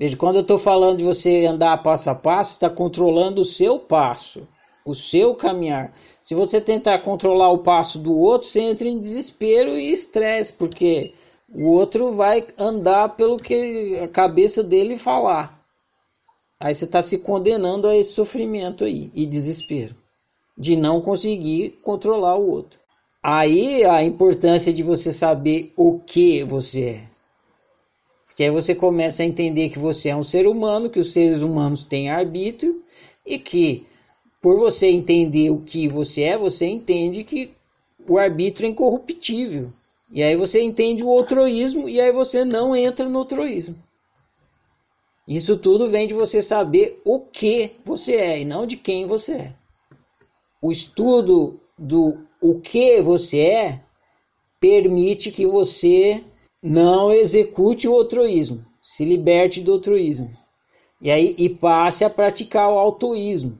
Veja, quando eu estou falando de você andar passo a passo, está controlando o seu passo, o seu caminhar. Se você tentar controlar o passo do outro, você entra em desespero e estresse, porque o outro vai andar pelo que a cabeça dele falar. Aí você está se condenando a esse sofrimento aí e desespero de não conseguir controlar o outro. Aí a importância de você saber o que você é. Que aí você começa a entender que você é um ser humano, que os seres humanos têm arbítrio e que por você entender o que você é, você entende que o arbítrio é incorruptível. E aí você entende o outroísmo e aí você não entra no outroísmo. Isso tudo vem de você saber o que você é e não de quem você é. O estudo do o que você é permite que você não execute o altruísmo, se liberte do altruísmo. E aí e passe a praticar o autoísmo.